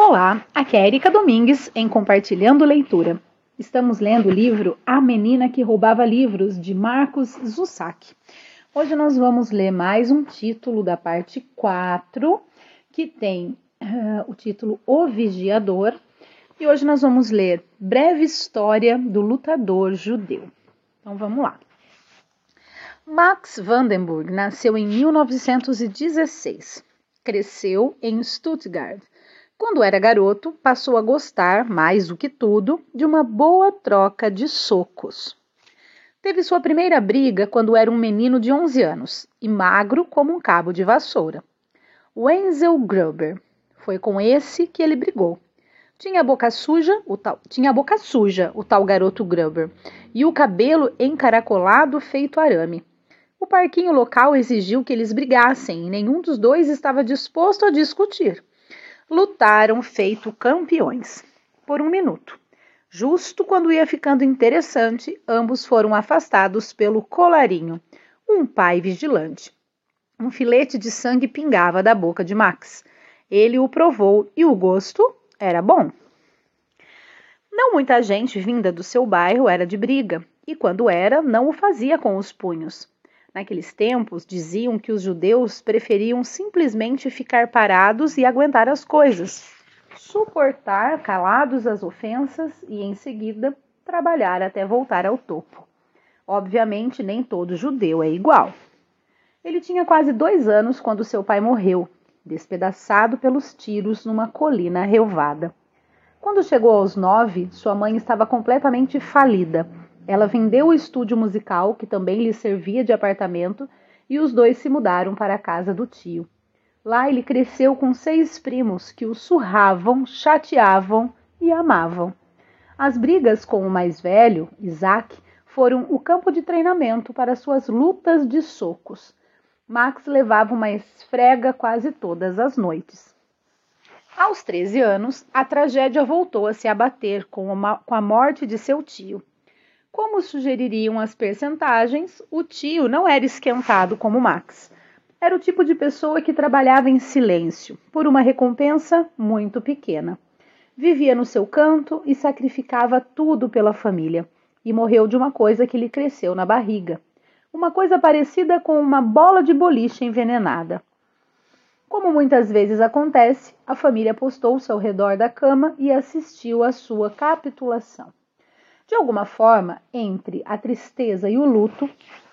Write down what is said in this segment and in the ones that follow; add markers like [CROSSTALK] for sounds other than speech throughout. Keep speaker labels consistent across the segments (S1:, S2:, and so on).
S1: Olá, aqui é Erika Domingues em Compartilhando Leitura. Estamos lendo o livro A Menina que Roubava Livros, de Marcos Zussac. Hoje nós vamos ler mais um título da parte 4, que tem uh, o título O Vigiador. E hoje nós vamos ler Breve História do Lutador Judeu. Então vamos lá. Max Vandenburg nasceu em 1916. Cresceu em Stuttgart quando era garoto, passou a gostar, mais do que tudo, de uma boa troca de socos. Teve sua primeira briga quando era um menino de 11 anos e magro como um cabo de vassoura. Wenzel Gruber. Foi com esse que ele brigou. Tinha a boca suja, o tal, tinha boca suja, o tal garoto Gruber, e o cabelo encaracolado feito arame. O parquinho local exigiu que eles brigassem e nenhum dos dois estava disposto a discutir lutaram feito campeões por um minuto. Justo quando ia ficando interessante, ambos foram afastados pelo colarinho, um pai vigilante. Um filete de sangue pingava da boca de Max. Ele o provou e o gosto era bom. Não muita gente vinda do seu bairro era de briga, e quando era, não o fazia com os punhos. Naqueles tempos, diziam que os judeus preferiam simplesmente ficar parados e aguentar as coisas, suportar calados as ofensas e, em seguida, trabalhar até voltar ao topo. Obviamente, nem todo judeu é igual. Ele tinha quase dois anos quando seu pai morreu, despedaçado pelos tiros numa colina relvada. Quando chegou aos nove, sua mãe estava completamente falida ela vendeu o estúdio musical, que também lhe servia de apartamento, e os dois se mudaram para a casa do tio. Lá ele cresceu com seis primos que o surravam, chateavam e amavam. As brigas com o mais velho, Isaac, foram o campo de treinamento para suas lutas de socos. Max levava uma esfrega quase todas as noites. Aos 13 anos, a tragédia voltou a se abater com a morte de seu tio. Como sugeririam as percentagens, o tio não era esquentado como Max. Era o tipo de pessoa que trabalhava em silêncio, por uma recompensa muito pequena. Vivia no seu canto e sacrificava tudo pela família, e morreu de uma coisa que lhe cresceu na barriga. Uma coisa parecida com uma bola de boliche envenenada. Como muitas vezes acontece, a família postou-se ao redor da cama e assistiu à sua capitulação. De alguma forma, entre a tristeza e o luto,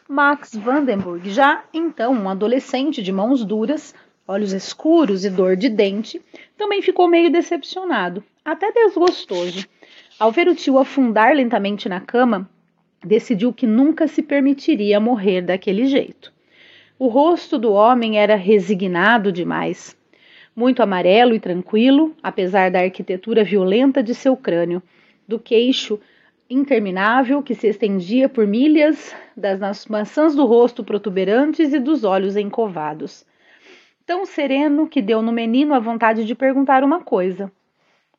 S1: Max Vandenberg, já então um adolescente de mãos duras, olhos escuros e dor de dente, também ficou meio decepcionado, até desgostoso. Ao ver o tio afundar lentamente na cama, decidiu que nunca se permitiria morrer daquele jeito. O rosto do homem era resignado demais, muito amarelo e tranquilo, apesar da arquitetura violenta de seu crânio, do queixo interminável que se estendia por milhas, das maçãs do rosto protuberantes e dos olhos encovados. Tão sereno que deu no menino a vontade de perguntar uma coisa: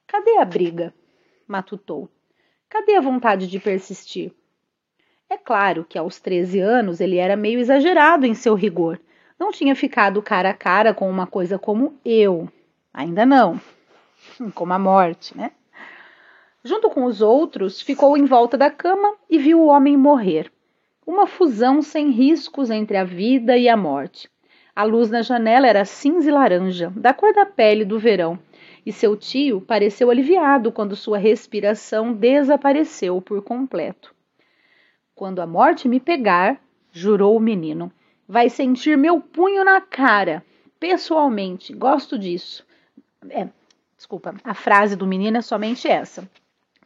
S1: Cadê a briga? matutou. Cadê a vontade de persistir? É claro que aos 13 anos ele era meio exagerado em seu rigor. Não tinha ficado cara a cara com uma coisa como eu. Ainda não. [LAUGHS] Como a morte, né? Junto com os outros, ficou em volta da cama e viu o homem morrer. Uma fusão sem riscos entre a vida e a morte. A luz na janela era cinza e laranja, da cor da pele do verão, e seu tio pareceu aliviado quando sua respiração desapareceu por completo. Quando a morte me pegar, jurou o menino, vai sentir meu punho na cara. Pessoalmente, gosto disso. É, desculpa, a frase do menino é somente essa.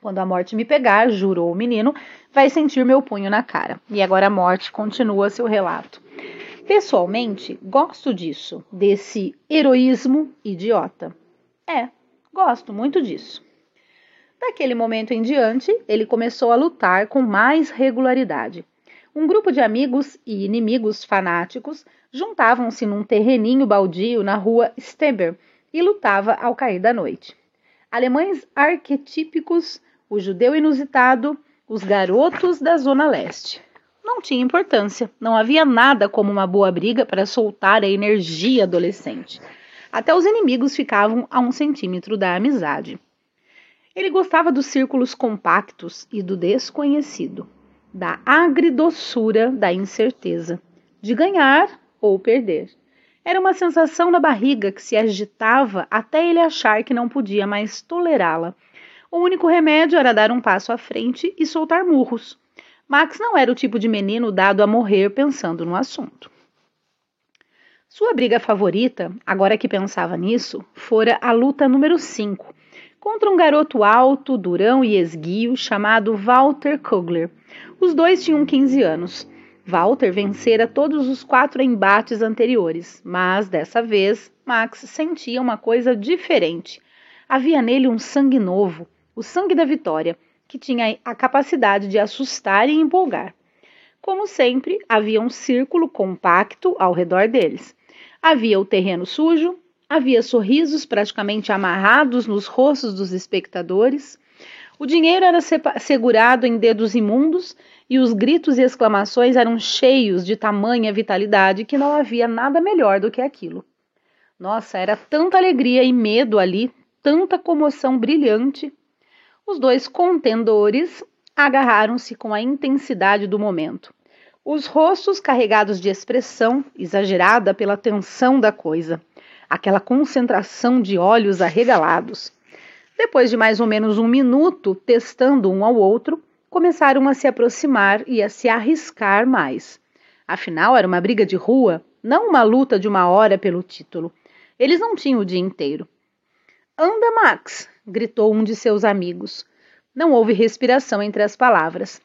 S1: Quando a morte me pegar, jurou o menino, vai sentir meu punho na cara. E agora a morte continua seu relato. Pessoalmente, gosto disso, desse heroísmo idiota. É, gosto muito disso. Daquele momento em diante, ele começou a lutar com mais regularidade. Um grupo de amigos e inimigos fanáticos juntavam-se num terreninho baldio na rua Steber e lutava ao cair da noite. Alemães arquetípicos o judeu inusitado, os garotos da Zona Leste. Não tinha importância, não havia nada como uma boa briga para soltar a energia adolescente. Até os inimigos ficavam a um centímetro da amizade. Ele gostava dos círculos compactos e do desconhecido, da agridoçura da incerteza, de ganhar ou perder. Era uma sensação na barriga que se agitava até ele achar que não podia mais tolerá-la. O único remédio era dar um passo à frente e soltar murros. Max não era o tipo de menino dado a morrer pensando no assunto. Sua briga favorita, agora que pensava nisso, fora a luta número 5, contra um garoto alto, durão e esguio chamado Walter Kugler. Os dois tinham 15 anos. Walter vencera todos os quatro embates anteriores, mas dessa vez Max sentia uma coisa diferente. Havia nele um sangue novo, o sangue da vitória, que tinha a capacidade de assustar e empolgar. Como sempre, havia um círculo compacto ao redor deles. Havia o terreno sujo, Havia sorrisos praticamente amarrados nos rostos dos espectadores. O dinheiro era segurado em dedos imundos e os gritos e exclamações eram cheios de tamanha vitalidade que não havia nada melhor do que aquilo. Nossa, era tanta alegria e medo ali, tanta comoção brilhante. Os dois contendores agarraram-se com a intensidade do momento. Os rostos carregados de expressão exagerada pela tensão da coisa aquela concentração de olhos arregalados. Depois de mais ou menos um minuto testando um ao outro, começaram a se aproximar e a se arriscar mais. Afinal, era uma briga de rua, não uma luta de uma hora pelo título. Eles não tinham o dia inteiro. Anda, Max! gritou um de seus amigos. Não houve respiração entre as palavras.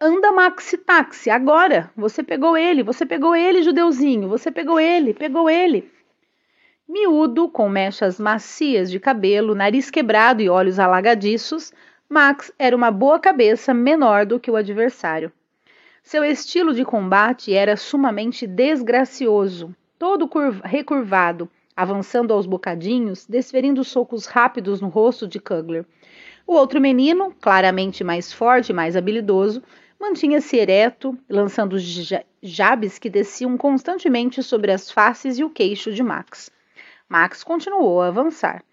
S1: Anda, Maxi Táxi, agora! Você pegou ele, você pegou ele, judeuzinho, você pegou ele, pegou ele. Miúdo, com mechas macias de cabelo, nariz quebrado e olhos alagadiços, Max era uma boa cabeça menor do que o adversário. Seu estilo de combate era sumamente desgracioso, todo recurvado, avançando aos bocadinhos, desferindo socos rápidos no rosto de Kugler. O outro menino, claramente mais forte e mais habilidoso, mantinha-se ereto, lançando jabes que desciam constantemente sobre as faces e o queixo de Max. Max continuou a avançar.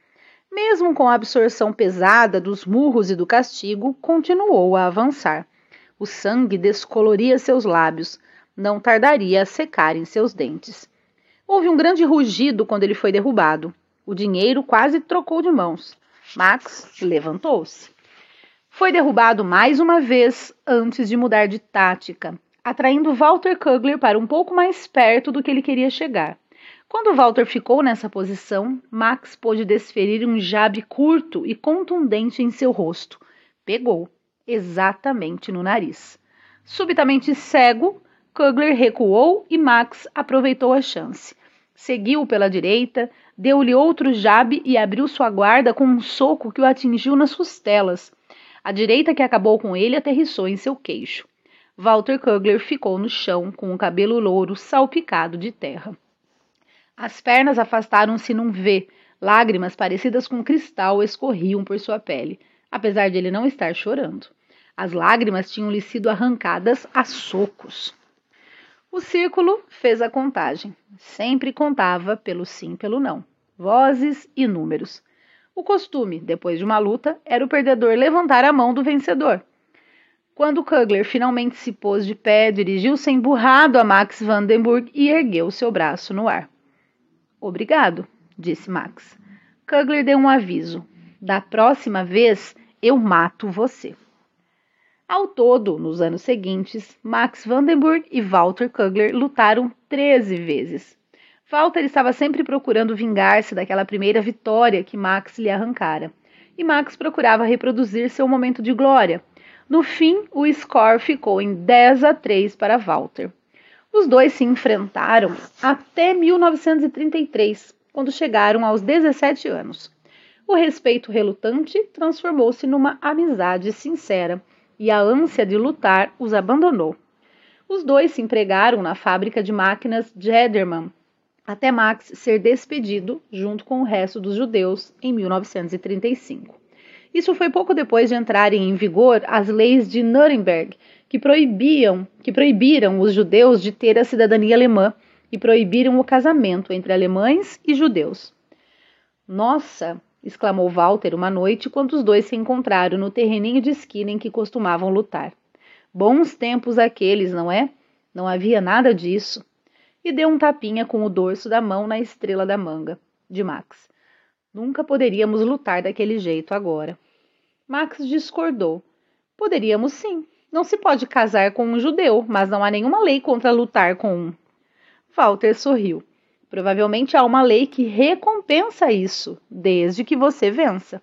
S1: Mesmo com a absorção pesada dos murros e do castigo, continuou a avançar. O sangue descoloria seus lábios, não tardaria a secar em seus dentes. Houve um grande rugido quando ele foi derrubado. O dinheiro quase trocou de mãos. Max levantou-se. Foi derrubado mais uma vez antes de mudar de tática, atraindo Walter Kugler para um pouco mais perto do que ele queria chegar. Quando Walter ficou nessa posição, Max pôde desferir um jabe curto e contundente em seu rosto. Pegou, exatamente no nariz. Subitamente cego, Kugler recuou e Max aproveitou a chance. Seguiu pela direita, deu-lhe outro jabe e abriu sua guarda com um soco que o atingiu nas costelas. A direita que acabou com ele aterrissou em seu queixo. Walter Kugler ficou no chão com o cabelo louro salpicado de terra. As pernas afastaram-se num V. Lágrimas parecidas com cristal escorriam por sua pele, apesar de ele não estar chorando. As lágrimas tinham-lhe sido arrancadas a socos. O círculo fez a contagem. Sempre contava pelo sim, pelo não. Vozes e números. O costume, depois de uma luta, era o perdedor levantar a mão do vencedor. Quando Kugler finalmente se pôs de pé, dirigiu-se emburrado a Max Vandenburg e ergueu seu braço no ar. Obrigado, disse Max. Kugler deu um aviso. Da próxima vez eu mato você. Ao todo, nos anos seguintes, Max Vandenburg e Walter Kugler lutaram 13 vezes. Walter estava sempre procurando vingar-se daquela primeira vitória que Max lhe arrancara, e Max procurava reproduzir seu momento de glória. No fim, o score ficou em 10 a 3 para Walter. Os dois se enfrentaram até 1933, quando chegaram aos 17 anos. O respeito relutante transformou-se numa amizade sincera e a ânsia de lutar os abandonou. Os dois se empregaram na fábrica de máquinas Jedermann até Max ser despedido junto com o resto dos judeus em 1935. Isso foi pouco depois de entrarem em vigor as leis de Nuremberg, que proibiam, que proibiram os judeus de ter a cidadania alemã e proibiram o casamento entre alemães e judeus. Nossa! Exclamou Walter uma noite quando os dois se encontraram no terreninho de esquina em que costumavam lutar. Bons tempos aqueles, não é? Não havia nada disso. E deu um tapinha com o dorso da mão na estrela da manga de Max. Nunca poderíamos lutar daquele jeito agora. Max discordou. Poderíamos sim. Não se pode casar com um judeu, mas não há nenhuma lei contra lutar com um. Walter sorriu. Provavelmente há uma lei que recompensa isso, desde que você vença.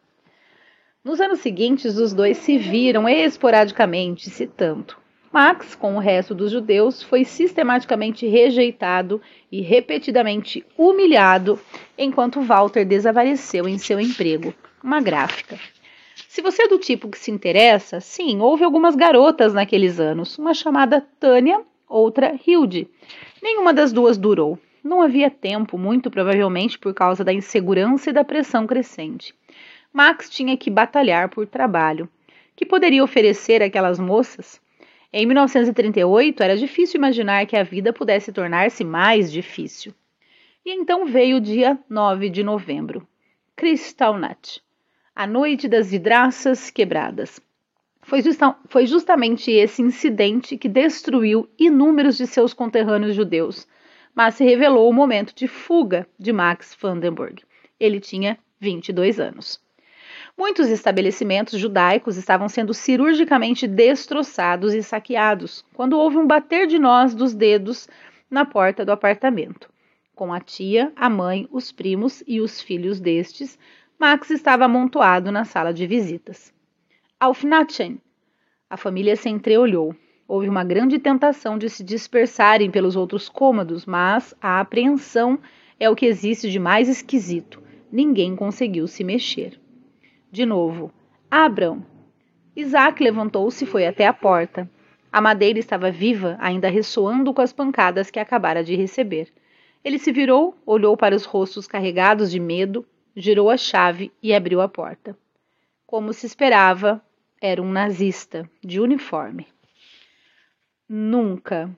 S1: Nos anos seguintes, os dois se viram esporadicamente, se tanto. Max, com o resto dos judeus, foi sistematicamente rejeitado e repetidamente humilhado, enquanto Walter desapareceu em seu emprego, uma gráfica. Se você é do tipo que se interessa, sim, houve algumas garotas naqueles anos, uma chamada Tânia, outra Hilde. Nenhuma das duas durou. Não havia tempo, muito provavelmente por causa da insegurança e da pressão crescente. Max tinha que batalhar por trabalho. Que poderia oferecer àquelas moças? Em 1938, era difícil imaginar que a vida pudesse tornar-se mais difícil. E então veio o dia 9 de novembro. Kristallnacht, a noite das vidraças quebradas. Foi, justa foi justamente esse incidente que destruiu inúmeros de seus conterrâneos judeus, mas se revelou o momento de fuga de Max Vandenberg. Ele tinha 22 anos. Muitos estabelecimentos judaicos estavam sendo cirurgicamente destroçados e saqueados quando houve um bater de nós dos dedos na porta do apartamento. Com a tia, a mãe, os primos e os filhos destes, Max estava amontoado na sala de visitas. Aufnachen! A família se entreolhou. Houve uma grande tentação de se dispersarem pelos outros cômodos, mas a apreensão é o que existe de mais esquisito. Ninguém conseguiu se mexer. De novo, abram! Isaac levantou-se e foi até a porta. A madeira estava viva, ainda ressoando com as pancadas que acabara de receber. Ele se virou, olhou para os rostos carregados de medo, girou a chave e abriu a porta. Como se esperava, era um nazista, de uniforme. Nunca.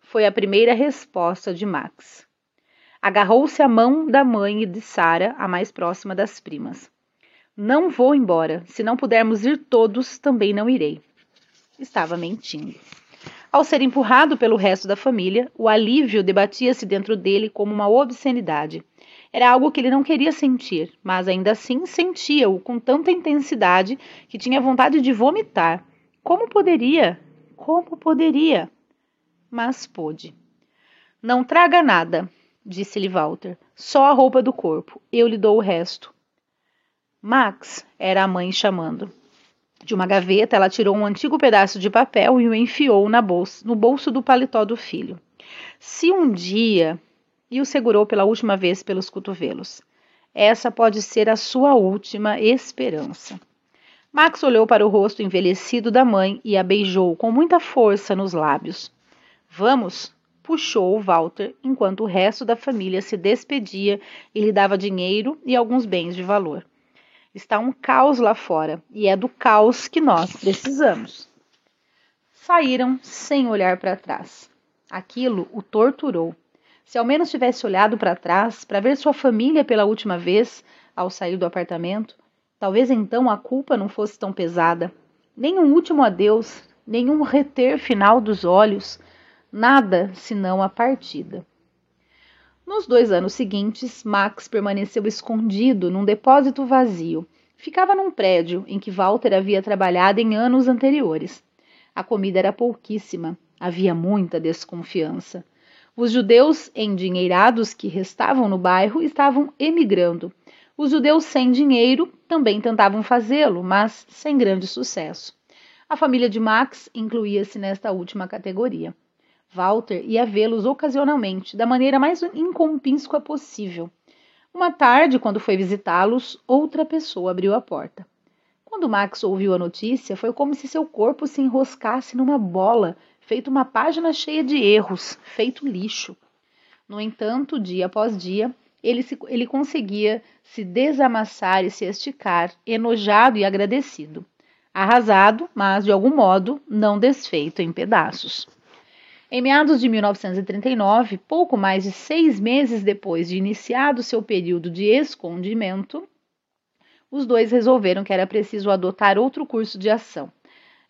S1: Foi a primeira resposta de Max. Agarrou-se à mão da mãe e de Sara, a mais próxima das primas. Não vou embora. Se não pudermos ir todos, também não irei. Estava mentindo. Ao ser empurrado pelo resto da família, o alívio debatia-se dentro dele como uma obscenidade. Era algo que ele não queria sentir, mas ainda assim sentia-o com tanta intensidade que tinha vontade de vomitar. Como poderia? Como poderia? Mas pôde. Não traga nada, disse-lhe Walter. Só a roupa do corpo. Eu lhe dou o resto. Max, era a mãe chamando. De uma gaveta, ela tirou um antigo pedaço de papel e o enfiou bolsa, no bolso do paletó do filho. Se um dia. E o segurou pela última vez pelos cotovelos. Essa pode ser a sua última esperança. Max olhou para o rosto envelhecido da mãe e a beijou com muita força nos lábios. Vamos, puxou Walter enquanto o resto da família se despedia e lhe dava dinheiro e alguns bens de valor. Está um caos lá fora e é do caos que nós precisamos. Saíram sem olhar para trás. Aquilo o torturou. Se ao menos tivesse olhado para trás para ver sua família pela última vez ao sair do apartamento, Talvez então a culpa não fosse tão pesada. Nem um último adeus, nenhum reter final dos olhos, nada senão a partida. Nos dois anos seguintes, Max permaneceu escondido num depósito vazio. Ficava num prédio em que Walter havia trabalhado em anos anteriores. A comida era pouquíssima, havia muita desconfiança. Os judeus endinheirados que restavam no bairro estavam emigrando os judeus sem dinheiro também tentavam fazê-lo, mas sem grande sucesso. A família de Max incluía-se nesta última categoria. Walter ia vê-los ocasionalmente, da maneira mais incompínscua possível. Uma tarde, quando foi visitá-los, outra pessoa abriu a porta. Quando Max ouviu a notícia, foi como se seu corpo se enroscasse numa bola, feito uma página cheia de erros, feito lixo. No entanto, dia após dia, ele, se, ele conseguia se desamassar e se esticar, enojado e agradecido. Arrasado, mas de algum modo não desfeito em pedaços. Em meados de 1939, pouco mais de seis meses depois de iniciado seu período de escondimento, os dois resolveram que era preciso adotar outro curso de ação.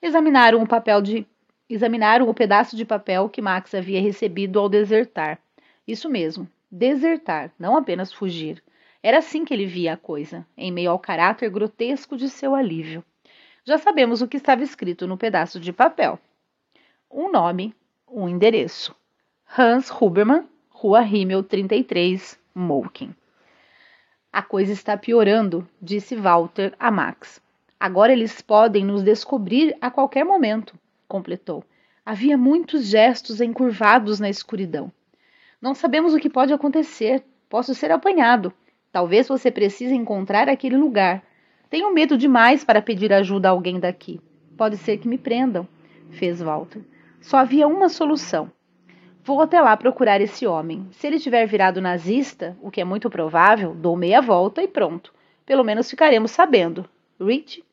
S1: Examinaram o papel de examinaram o pedaço de papel que Max havia recebido ao desertar. Isso mesmo, desertar, não apenas fugir. Era assim que ele via a coisa, em meio ao caráter grotesco de seu alívio. Já sabemos o que estava escrito no pedaço de papel. Um nome, um endereço. Hans Hubermann, Rua Himmel 33, Molken. A coisa está piorando, disse Walter a Max. Agora eles podem nos descobrir a qualquer momento, completou. Havia muitos gestos encurvados na escuridão. Não sabemos o que pode acontecer. Posso ser apanhado. Talvez você precise encontrar aquele lugar. Tenho medo demais para pedir ajuda a alguém daqui. Pode ser que me prendam, fez Walter. Só havia uma solução. Vou até lá procurar esse homem. Se ele tiver virado nazista, o que é muito provável, dou meia volta e pronto. Pelo menos ficaremos sabendo. Rich?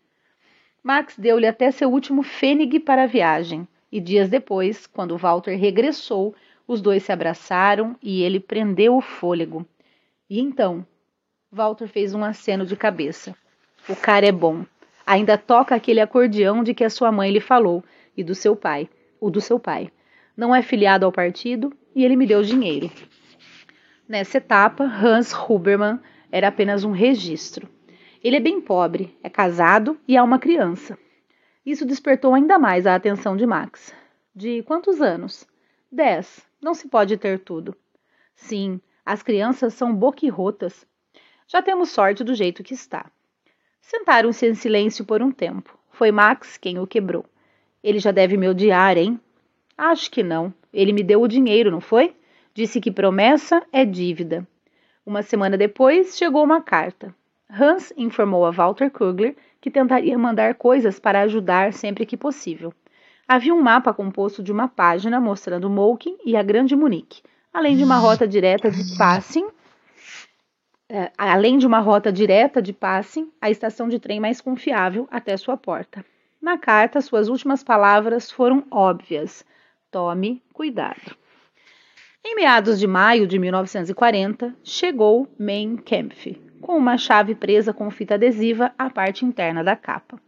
S1: Max deu-lhe até seu último fênix para a viagem, e dias depois, quando Walter regressou, os dois se abraçaram e ele prendeu o fôlego. E então? Walter fez um aceno de cabeça. O cara é bom. Ainda toca aquele acordeão de que a sua mãe lhe falou e do seu pai, o do seu pai. Não é filiado ao partido e ele me deu dinheiro. Nessa etapa, Hans Hubermann era apenas um registro. Ele é bem pobre, é casado e há uma criança. Isso despertou ainda mais a atenção de Max. De quantos anos? Dez. Não se pode ter tudo. Sim, as crianças são boquirrotas. Já temos sorte do jeito que está. Sentaram-se em silêncio por um tempo. Foi Max quem o quebrou. Ele já deve me odiar, hein? Acho que não. Ele me deu o dinheiro, não foi? Disse que promessa é dívida. Uma semana depois, chegou uma carta. Hans informou a Walter Kugler que tentaria mandar coisas para ajudar sempre que possível. Havia um mapa composto de uma página mostrando Molken e a Grande Munique, além de uma rota direta de passing é, além de uma rota direta de passing, a estação de trem mais confiável até sua porta. Na carta, suas últimas palavras foram óbvias: tome cuidado. Em meados de maio de 1940, chegou Mein Kampf, com uma chave presa com fita adesiva à parte interna da capa.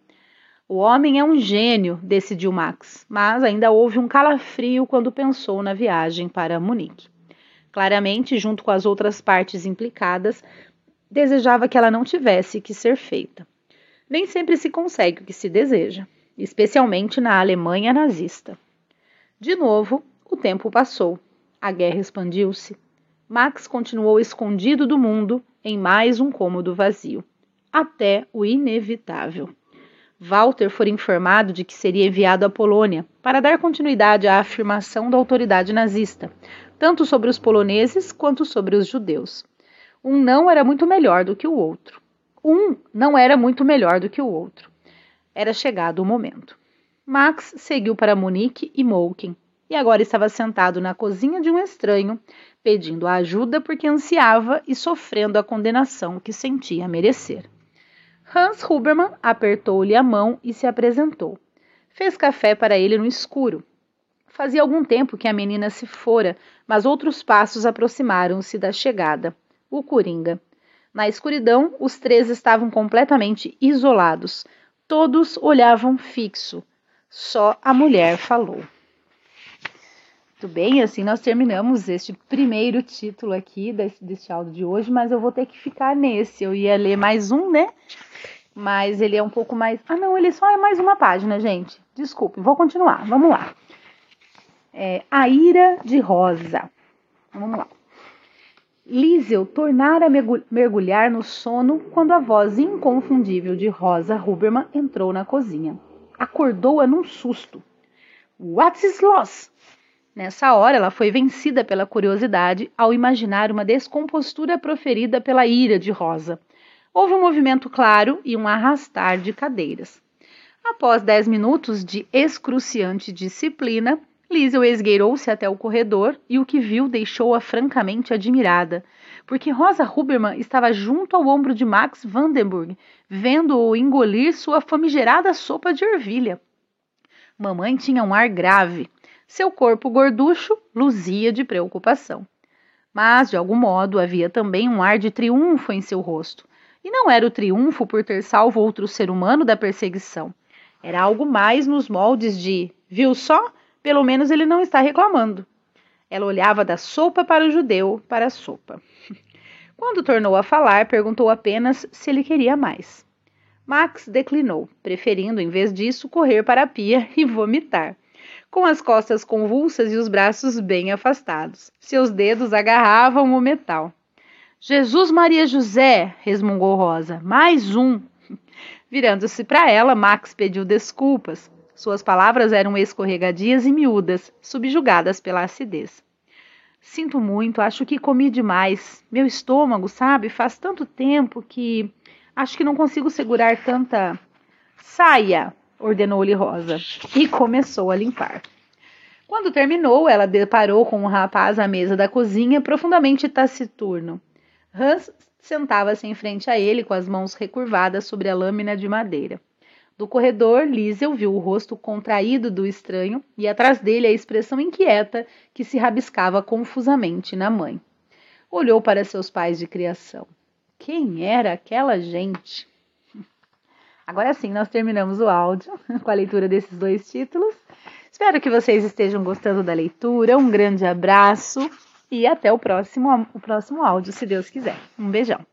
S1: O homem é um gênio, decidiu Max, mas ainda houve um calafrio quando pensou na viagem para Munique. Claramente, junto com as outras partes implicadas, desejava que ela não tivesse que ser feita. Nem sempre se consegue o que se deseja, especialmente na Alemanha nazista. De novo, o tempo passou. A guerra expandiu-se. Max continuou escondido do mundo em mais um cômodo vazio, até o inevitável. Walter foi informado de que seria enviado à Polônia para dar continuidade à afirmação da autoridade nazista, tanto sobre os poloneses quanto sobre os judeus. Um não era muito melhor do que o outro. Um não era muito melhor do que o outro. Era chegado o momento. Max seguiu para Munique e Molken, e agora estava sentado na cozinha de um estranho, pedindo ajuda porque ansiava e sofrendo a condenação que sentia merecer. Hans Hubermann apertou-lhe a mão e se apresentou. Fez café para ele no escuro, Fazia algum tempo que a menina se fora, mas outros passos aproximaram-se da chegada. O Coringa. Na escuridão, os três estavam completamente isolados. Todos olhavam fixo. Só a mulher falou. Muito bem, assim nós terminamos este primeiro título aqui desse, deste áudio de hoje, mas eu vou ter que ficar nesse. Eu ia ler mais um, né? Mas ele é um pouco mais. Ah, não, ele só é mais uma página, gente. Desculpe, vou continuar. Vamos lá é, A Ira de Rosa. Vamos lá. Liesel tornara mergulhar no sono quando a voz inconfundível de Rosa Huberman entrou na cozinha. Acordou-a num susto. What's loss? Nessa hora, ela foi vencida pela curiosidade ao imaginar uma descompostura proferida pela ira de Rosa. Houve um movimento claro e um arrastar de cadeiras. Após dez minutos de excruciante disciplina, Liesel esgueirou-se até o corredor e o que viu deixou-a francamente admirada, porque Rosa Huberman estava junto ao ombro de Max Vandenberg, vendo-o engolir sua famigerada sopa de ervilha. Mamãe tinha um ar grave. Seu corpo gorducho luzia de preocupação. Mas, de algum modo, havia também um ar de triunfo em seu rosto. E não era o triunfo por ter salvo outro ser humano da perseguição. Era algo mais nos moldes de: viu só? Pelo menos ele não está reclamando. Ela olhava da sopa para o judeu, para a sopa. [LAUGHS] Quando tornou a falar, perguntou apenas se ele queria mais. Max declinou, preferindo, em vez disso, correr para a pia e vomitar. Com as costas convulsas e os braços bem afastados, seus dedos agarravam o metal. Jesus Maria José, resmungou Rosa, mais um. Virando-se para ela, Max pediu desculpas. Suas palavras eram escorregadias e miúdas, subjugadas pela acidez. Sinto muito, acho que comi demais. Meu estômago, sabe, faz tanto tempo que acho que não consigo segurar tanta. Saia! Ordenou-lhe Rosa, e começou a limpar. Quando terminou, ela deparou com um rapaz à mesa da cozinha, profundamente taciturno. Hans sentava-se em frente a ele, com as mãos recurvadas sobre a lâmina de madeira. Do corredor, Liesel viu o rosto contraído do estranho e atrás dele a expressão inquieta que se rabiscava confusamente na mãe. Olhou para seus pais de criação. Quem era aquela gente? Agora sim, nós terminamos o áudio [LAUGHS] com a leitura desses dois títulos. Espero que vocês estejam gostando da leitura. Um grande abraço e até o próximo, o próximo áudio, se Deus quiser. Um beijão.